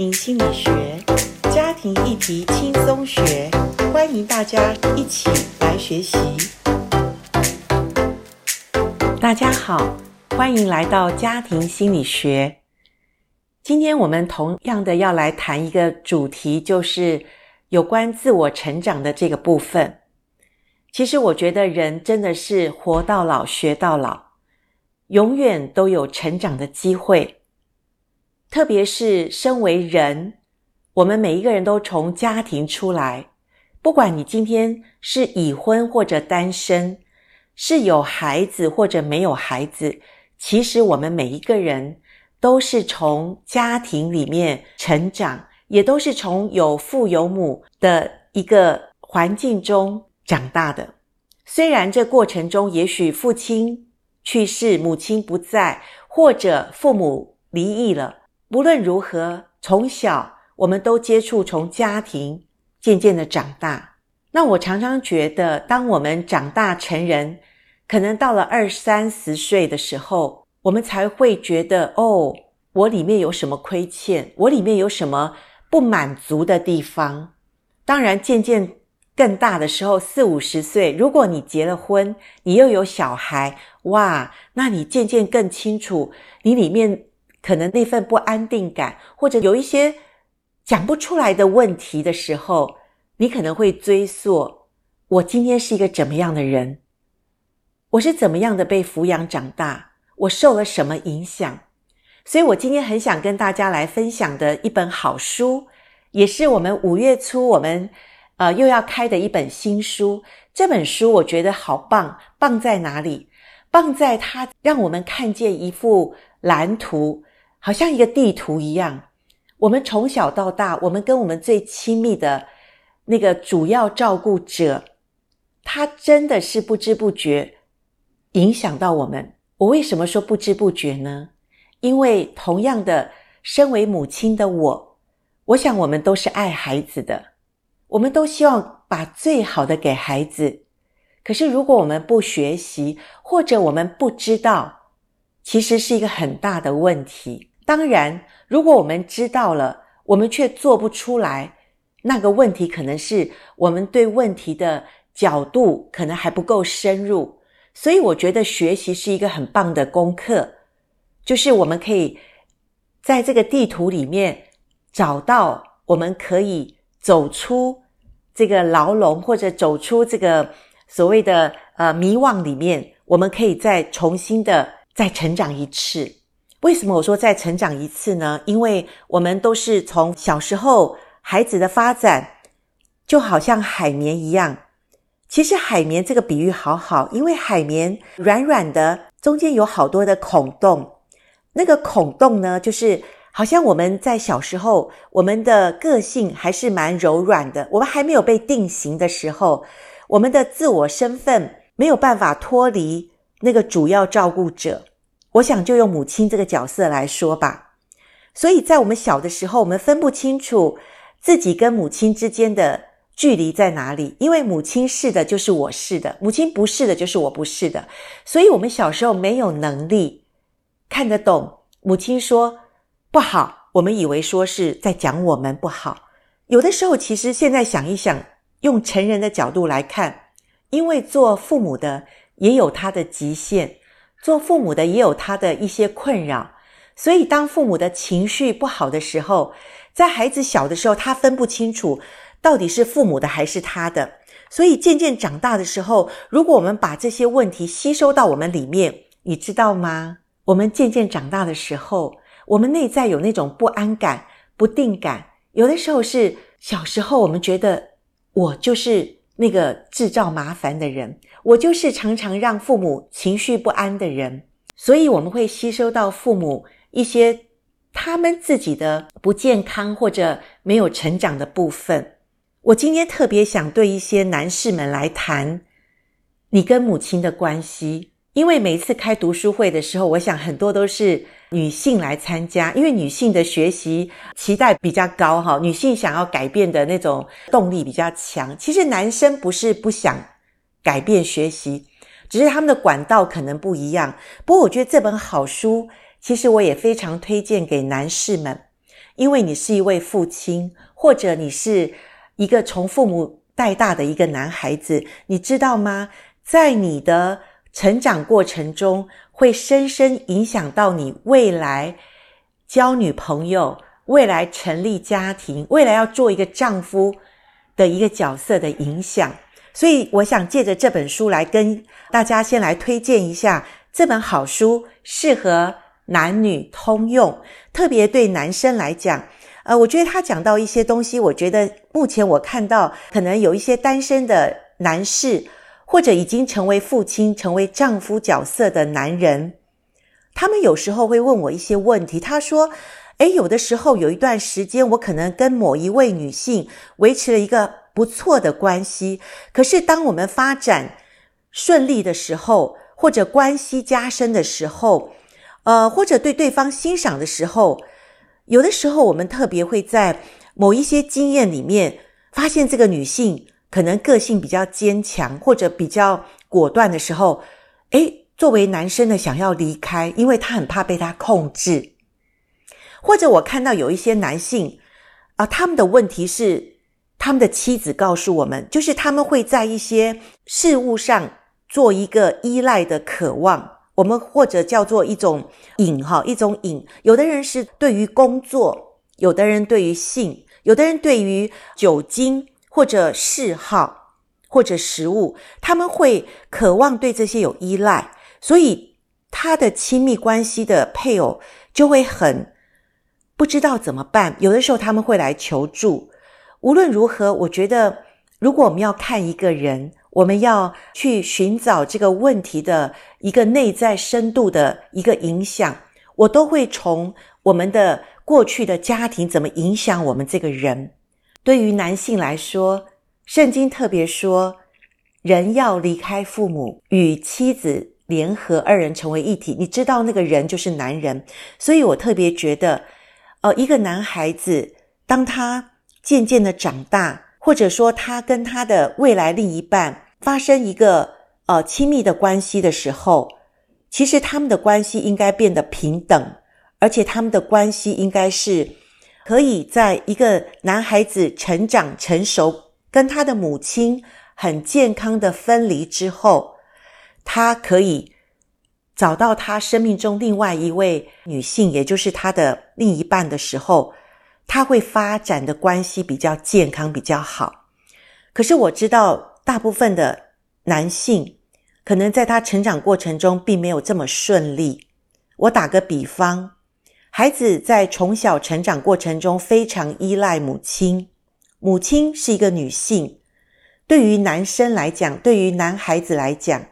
庭心理学，家庭议题轻松学，欢迎大家一起来学习。大家好，欢迎来到家庭心理学。今天我们同样的要来谈一个主题，就是有关自我成长的这个部分。其实我觉得人真的是活到老学到老，永远都有成长的机会。特别是身为人，我们每一个人都从家庭出来，不管你今天是已婚或者单身，是有孩子或者没有孩子，其实我们每一个人都是从家庭里面成长，也都是从有父有母的一个环境中长大的。虽然这过程中也许父亲去世，母亲不在，或者父母离异了。无论如何，从小我们都接触，从家庭渐渐的长大。那我常常觉得，当我们长大成人，可能到了二三十岁的时候，我们才会觉得，哦，我里面有什么亏欠，我里面有什么不满足的地方。当然，渐渐更大的时候，四五十岁，如果你结了婚，你又有小孩，哇，那你渐渐更清楚你里面。可能那份不安定感，或者有一些讲不出来的问题的时候，你可能会追溯：我今天是一个怎么样的人？我是怎么样的被抚养长大？我受了什么影响？所以我今天很想跟大家来分享的一本好书，也是我们五月初我们呃又要开的一本新书。这本书我觉得好棒，棒在哪里？棒在它让我们看见一幅蓝图。好像一个地图一样，我们从小到大，我们跟我们最亲密的那个主要照顾者，他真的是不知不觉影响到我们。我为什么说不知不觉呢？因为同样的，身为母亲的我，我想我们都是爱孩子的，我们都希望把最好的给孩子。可是如果我们不学习，或者我们不知道，其实是一个很大的问题。当然，如果我们知道了，我们却做不出来，那个问题可能是我们对问题的角度可能还不够深入。所以，我觉得学习是一个很棒的功课，就是我们可以在这个地图里面找到我们可以走出这个牢笼，或者走出这个所谓的呃迷惘里面，我们可以再重新的再成长一次。为什么我说再成长一次呢？因为我们都是从小时候孩子的发展，就好像海绵一样。其实海绵这个比喻好好，因为海绵软软的，中间有好多的孔洞。那个孔洞呢，就是好像我们在小时候，我们的个性还是蛮柔软的，我们还没有被定型的时候，我们的自我身份没有办法脱离那个主要照顾者。我想就用母亲这个角色来说吧，所以在我们小的时候，我们分不清楚自己跟母亲之间的距离在哪里，因为母亲是的，就是我是的；母亲不是的，就是我不是的。所以，我们小时候没有能力看得懂母亲说不好，我们以为说是在讲我们不好。有的时候，其实现在想一想，用成人的角度来看，因为做父母的也有他的极限。做父母的也有他的一些困扰，所以当父母的情绪不好的时候，在孩子小的时候，他分不清楚到底是父母的还是他的。所以渐渐长大的时候，如果我们把这些问题吸收到我们里面，你知道吗？我们渐渐长大的时候，我们内在有那种不安感、不定感。有的时候是小时候，我们觉得我就是那个制造麻烦的人。我就是常常让父母情绪不安的人，所以我们会吸收到父母一些他们自己的不健康或者没有成长的部分。我今天特别想对一些男士们来谈你跟母亲的关系，因为每次开读书会的时候，我想很多都是女性来参加，因为女性的学习期待比较高哈，女性想要改变的那种动力比较强。其实男生不是不想。改变学习，只是他们的管道可能不一样。不过，我觉得这本好书，其实我也非常推荐给男士们，因为你是一位父亲，或者你是一个从父母带大的一个男孩子，你知道吗？在你的成长过程中，会深深影响到你未来交女朋友、未来成立家庭、未来要做一个丈夫的一个角色的影响。所以，我想借着这本书来跟大家先来推荐一下这本好书，适合男女通用，特别对男生来讲。呃，我觉得他讲到一些东西，我觉得目前我看到可能有一些单身的男士，或者已经成为父亲、成为丈夫角色的男人，他们有时候会问我一些问题。他说：“诶，有的时候有一段时间，我可能跟某一位女性维持了一个。”不错的关系，可是当我们发展顺利的时候，或者关系加深的时候，呃，或者对对方欣赏的时候，有的时候我们特别会在某一些经验里面发现，这个女性可能个性比较坚强，或者比较果断的时候，诶，作为男生的想要离开，因为他很怕被他控制，或者我看到有一些男性啊，他们的问题是。他们的妻子告诉我们，就是他们会在一些事物上做一个依赖的渴望，我们或者叫做一种瘾哈，一种瘾。有的人是对于工作，有的人对于性，有的人对于酒精或者嗜好或者食物，他们会渴望对这些有依赖，所以他的亲密关系的配偶就会很不知道怎么办。有的时候他们会来求助。无论如何，我觉得，如果我们要看一个人，我们要去寻找这个问题的一个内在深度的一个影响，我都会从我们的过去的家庭怎么影响我们这个人。对于男性来说，圣经特别说，人要离开父母，与妻子联合，二人成为一体。你知道那个人就是男人，所以我特别觉得，呃，一个男孩子当他渐渐的长大，或者说他跟他的未来另一半发生一个呃亲密的关系的时候，其实他们的关系应该变得平等，而且他们的关系应该是可以在一个男孩子成长成熟，跟他的母亲很健康的分离之后，他可以找到他生命中另外一位女性，也就是他的另一半的时候。他会发展的关系比较健康，比较好。可是我知道，大部分的男性可能在他成长过程中并没有这么顺利。我打个比方，孩子在从小成长过程中非常依赖母亲，母亲是一个女性。对于男生来讲，对于男孩子来讲，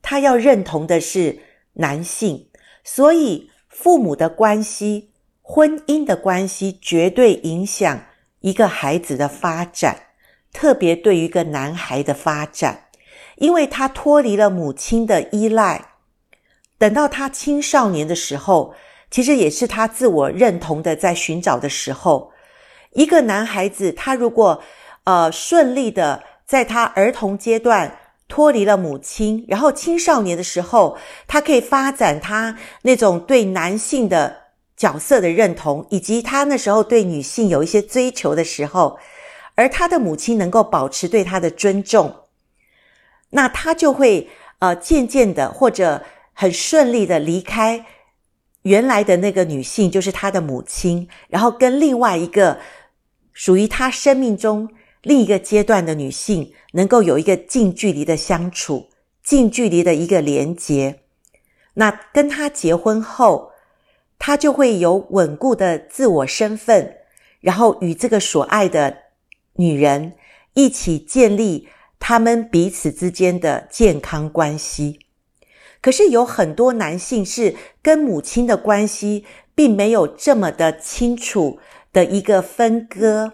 他要认同的是男性，所以父母的关系。婚姻的关系绝对影响一个孩子的发展，特别对于一个男孩的发展，因为他脱离了母亲的依赖。等到他青少年的时候，其实也是他自我认同的在寻找的时候。一个男孩子，他如果呃顺利的在他儿童阶段脱离了母亲，然后青少年的时候，他可以发展他那种对男性的。角色的认同，以及他那时候对女性有一些追求的时候，而他的母亲能够保持对他的尊重，那他就会呃渐渐的或者很顺利的离开原来的那个女性，就是他的母亲，然后跟另外一个属于他生命中另一个阶段的女性，能够有一个近距离的相处，近距离的一个连接。那跟他结婚后。他就会有稳固的自我身份，然后与这个所爱的女人一起建立他们彼此之间的健康关系。可是有很多男性是跟母亲的关系并没有这么的清楚的一个分割，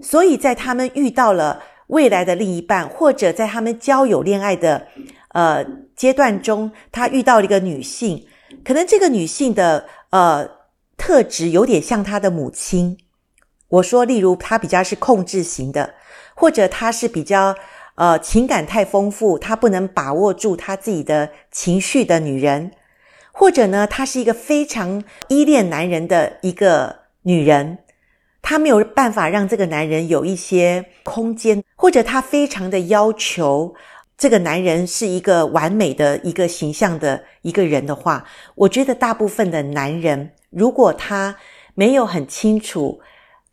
所以在他们遇到了未来的另一半，或者在他们交友恋爱的呃阶段中，他遇到了一个女性，可能这个女性的。呃，特质有点像他的母亲。我说，例如他比较是控制型的，或者他是比较呃情感太丰富，他不能把握住他自己的情绪的女人，或者呢，她是一个非常依恋男人的一个女人，他没有办法让这个男人有一些空间，或者他非常的要求这个男人是一个完美的一个形象的一个人的话，我觉得大部分的男人，如果他没有很清楚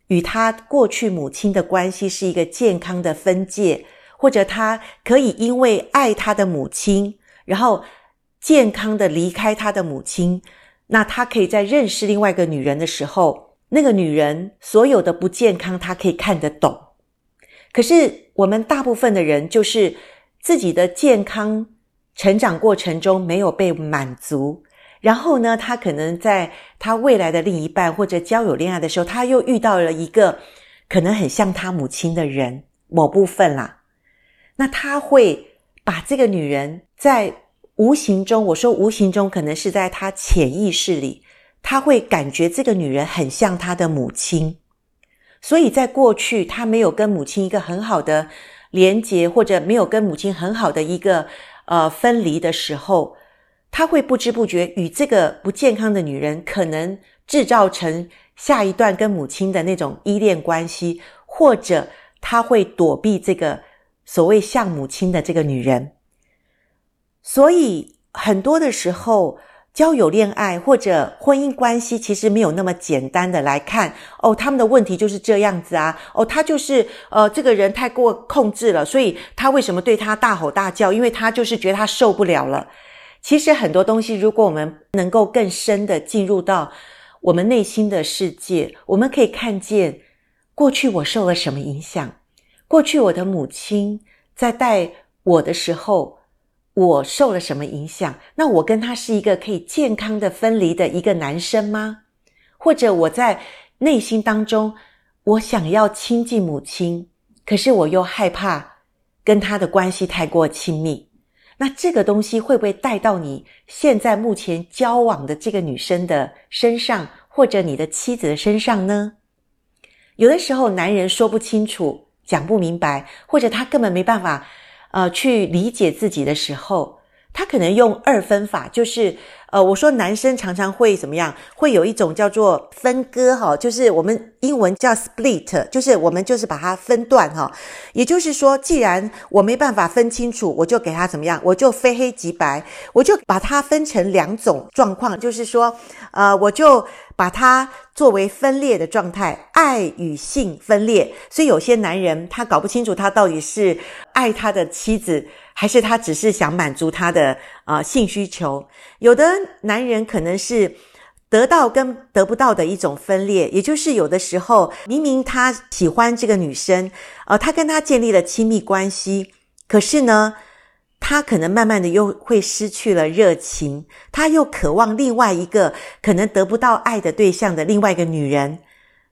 与他过去母亲的关系是一个健康的分界，或者他可以因为爱他的母亲，然后健康的离开他的母亲，那他可以在认识另外一个女人的时候。那个女人所有的不健康，他可以看得懂。可是我们大部分的人，就是自己的健康成长过程中没有被满足，然后呢，他可能在他未来的另一半或者交友恋爱的时候，他又遇到了一个可能很像他母亲的人，某部分啦。那他会把这个女人在无形中，我说无形中，可能是在他潜意识里。他会感觉这个女人很像他的母亲，所以在过去他没有跟母亲一个很好的连接，或者没有跟母亲很好的一个呃分离的时候，他会不知不觉与这个不健康的女人可能制造成下一段跟母亲的那种依恋关系，或者他会躲避这个所谓像母亲的这个女人，所以很多的时候。交友、恋爱或者婚姻关系，其实没有那么简单的来看哦。他们的问题就是这样子啊。哦，他就是呃，这个人太过控制了，所以他为什么对他大吼大叫？因为他就是觉得他受不了了。其实很多东西，如果我们能够更深的进入到我们内心的世界，我们可以看见过去我受了什么影响。过去我的母亲在带我的时候。我受了什么影响？那我跟他是一个可以健康的分离的一个男生吗？或者我在内心当中，我想要亲近母亲，可是我又害怕跟他的关系太过亲密。那这个东西会不会带到你现在目前交往的这个女生的身上，或者你的妻子的身上呢？有的时候男人说不清楚，讲不明白，或者他根本没办法。呃，去理解自己的时候，他可能用二分法，就是呃，我说男生常常会怎么样？会有一种叫做分割哈，就是我们英文叫 split，就是我们就是把它分段哈。也就是说，既然我没办法分清楚，我就给他怎么样？我就非黑即白，我就把它分成两种状况，就是说，呃，我就。把它作为分裂的状态，爱与性分裂。所以有些男人他搞不清楚他到底是爱他的妻子，还是他只是想满足他的呃性需求。有的男人可能是得到跟得不到的一种分裂，也就是有的时候明明他喜欢这个女生，呃，他跟她建立了亲密关系，可是呢，他可能慢慢的又会失去了热情，他又渴望另外一个可能得不到爱的对象的另外一个女人，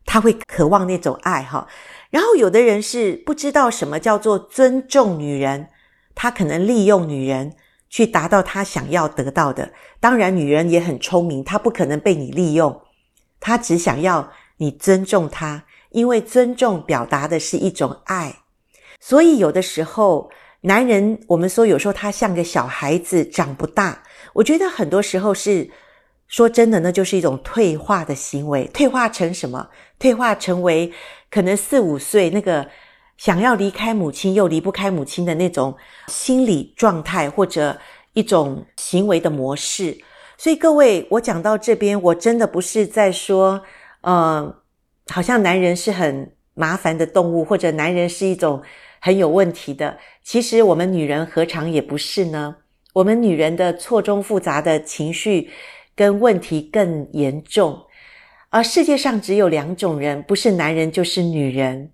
他会渴望那种爱哈。然后有的人是不知道什么叫做尊重女人，他可能利用女人去达到他想要得到的。当然，女人也很聪明，她不可能被你利用，她只想要你尊重她，因为尊重表达的是一种爱。所以有的时候。男人，我们说有时候他像个小孩子，长不大。我觉得很多时候是说真的，那就是一种退化的行为。退化成什么？退化成为可能四五岁那个想要离开母亲又离不开母亲的那种心理状态，或者一种行为的模式。所以各位，我讲到这边，我真的不是在说，呃，好像男人是很麻烦的动物，或者男人是一种。很有问题的，其实我们女人何尝也不是呢？我们女人的错综复杂的情绪跟问题更严重，而世界上只有两种人，不是男人就是女人。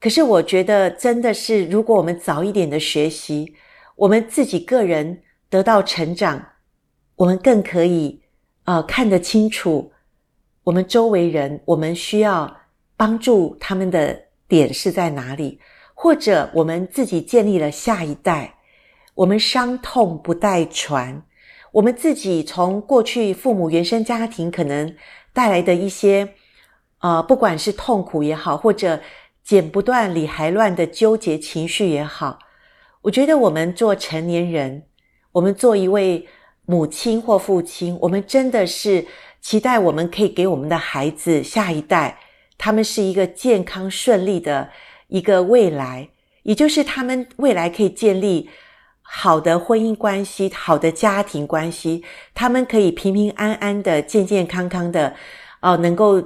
可是我觉得真的是，如果我们早一点的学习，我们自己个人得到成长，我们更可以呃看得清楚我们周围人，我们需要帮助他们的点是在哪里。或者我们自己建立了下一代，我们伤痛不待传，我们自己从过去父母原生家庭可能带来的一些，呃，不管是痛苦也好，或者剪不断理还乱的纠结情绪也好，我觉得我们做成年人，我们做一位母亲或父亲，我们真的是期待我们可以给我们的孩子下一代。他们是一个健康顺利的一个未来，也就是他们未来可以建立好的婚姻关系、好的家庭关系，他们可以平平安安的、健健康康的，哦、能够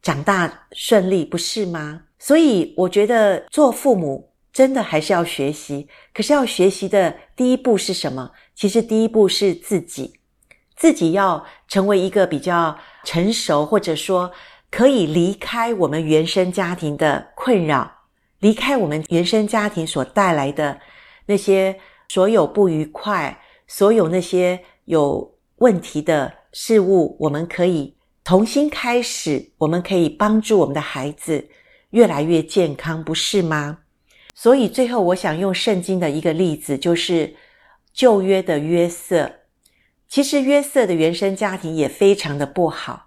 长大顺利，不是吗？所以我觉得做父母真的还是要学习，可是要学习的第一步是什么？其实第一步是自己。自己要成为一个比较成熟，或者说可以离开我们原生家庭的困扰，离开我们原生家庭所带来的那些所有不愉快，所有那些有问题的事物，我们可以重新开始，我们可以帮助我们的孩子越来越健康，不是吗？所以最后，我想用圣经的一个例子，就是旧约的约瑟。其实约瑟的原生家庭也非常的不好，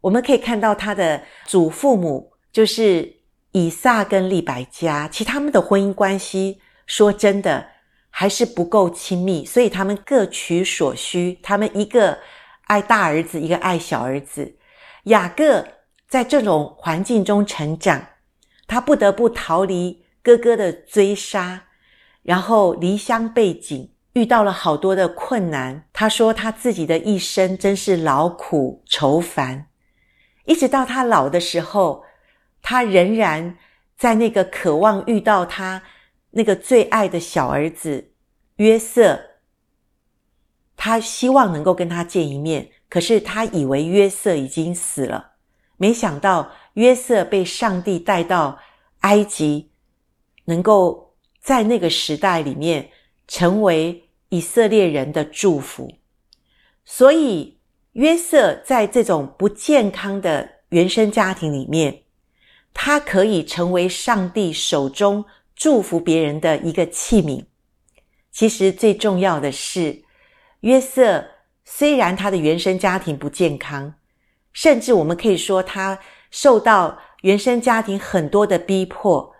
我们可以看到他的祖父母就是以撒跟利百加，其实他们的婚姻关系说真的还是不够亲密，所以他们各取所需，他们一个爱大儿子，一个爱小儿子。雅各在这种环境中成长，他不得不逃离哥哥的追杀，然后离乡背井。遇到了好多的困难，他说他自己的一生真是劳苦愁烦，一直到他老的时候，他仍然在那个渴望遇到他那个最爱的小儿子约瑟，他希望能够跟他见一面，可是他以为约瑟已经死了，没想到约瑟被上帝带到埃及，能够在那个时代里面成为。以色列人的祝福，所以约瑟在这种不健康的原生家庭里面，他可以成为上帝手中祝福别人的一个器皿。其实最重要的是，约瑟虽然他的原生家庭不健康，甚至我们可以说他受到原生家庭很多的逼迫，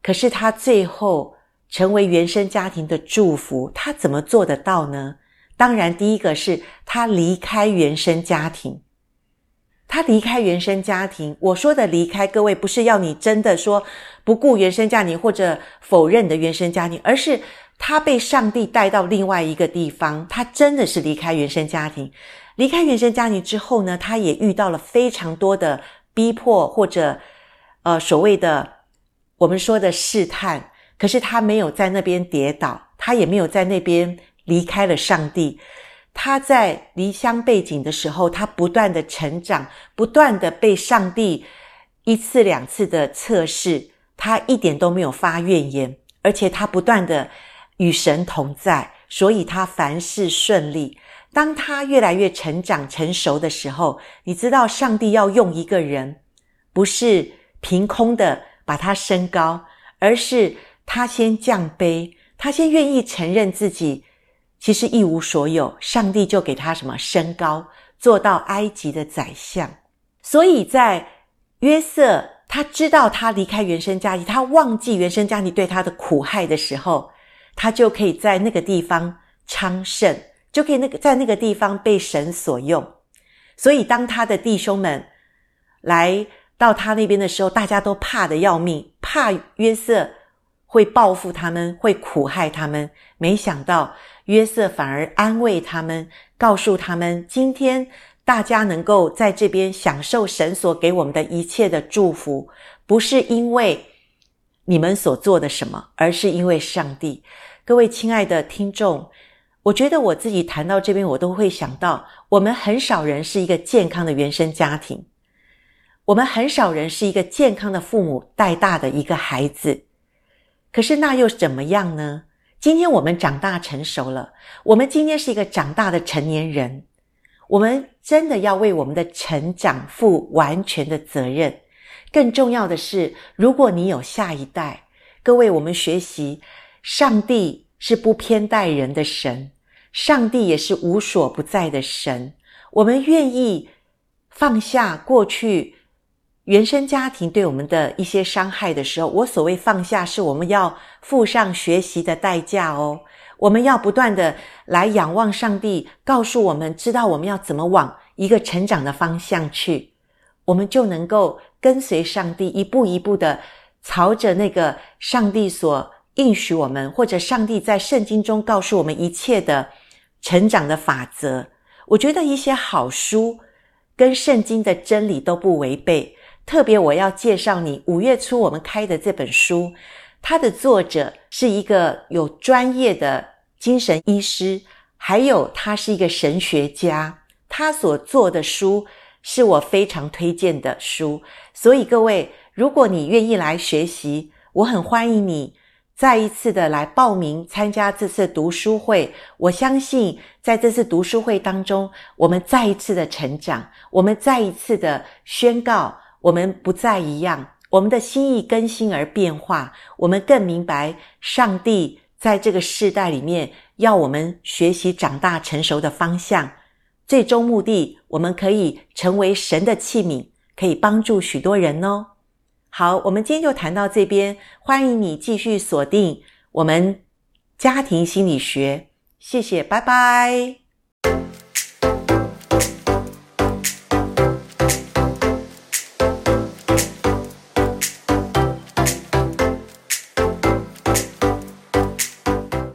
可是他最后。成为原生家庭的祝福，他怎么做得到呢？当然，第一个是他离开原生家庭。他离开原生家庭，我说的离开，各位不是要你真的说不顾原生家庭或者否认的原生家庭，而是他被上帝带到另外一个地方，他真的是离开原生家庭。离开原生家庭之后呢，他也遇到了非常多的逼迫或者呃所谓的我们说的试探。可是他没有在那边跌倒，他也没有在那边离开了上帝。他在离乡背井的时候，他不断的成长，不断的被上帝一次两次的测试，他一点都没有发怨言，而且他不断的与神同在，所以他凡事顺利。当他越来越成长成熟的时候，你知道上帝要用一个人，不是凭空的把他升高，而是。他先降卑，他先愿意承认自己其实一无所有，上帝就给他什么升高，做到埃及的宰相。所以在约瑟他知道他离开原生家庭，他忘记原生家庭对他的苦害的时候，他就可以在那个地方昌盛，就可以那个在那个地方被神所用。所以当他的弟兄们来到他那边的时候，大家都怕得要命，怕约瑟。会报复他们，会苦害他们。没想到约瑟反而安慰他们，告诉他们：今天大家能够在这边享受神所给我们的一切的祝福，不是因为你们所做的什么，而是因为上帝。各位亲爱的听众，我觉得我自己谈到这边，我都会想到，我们很少人是一个健康的原生家庭，我们很少人是一个健康的父母带大的一个孩子。可是那又怎么样呢？今天我们长大成熟了，我们今天是一个长大的成年人，我们真的要为我们的成长负完全的责任。更重要的是，如果你有下一代，各位，我们学习，上帝是不偏待人的神，上帝也是无所不在的神。我们愿意放下过去。原生家庭对我们的一些伤害的时候，我所谓放下，是我们要付上学习的代价哦。我们要不断的来仰望上帝，告诉我们知道我们要怎么往一个成长的方向去，我们就能够跟随上帝，一步一步的朝着那个上帝所应许我们，或者上帝在圣经中告诉我们一切的成长的法则。我觉得一些好书跟圣经的真理都不违背。特别我要介绍你五月初我们开的这本书，它的作者是一个有专业的精神医师，还有他是一个神学家。他所做的书是我非常推荐的书。所以各位，如果你愿意来学习，我很欢迎你。再一次的来报名参加这次读书会，我相信在这次读书会当中，我们再一次的成长，我们再一次的宣告，我们不再一样，我们的心意更新而变化，我们更明白上帝在这个世代里面要我们学习长大成熟的方向，最终目的，我们可以成为神的器皿，可以帮助许多人哦。好，我们今天就谈到这边，欢迎你继续锁定我们家庭心理学，谢谢，拜拜。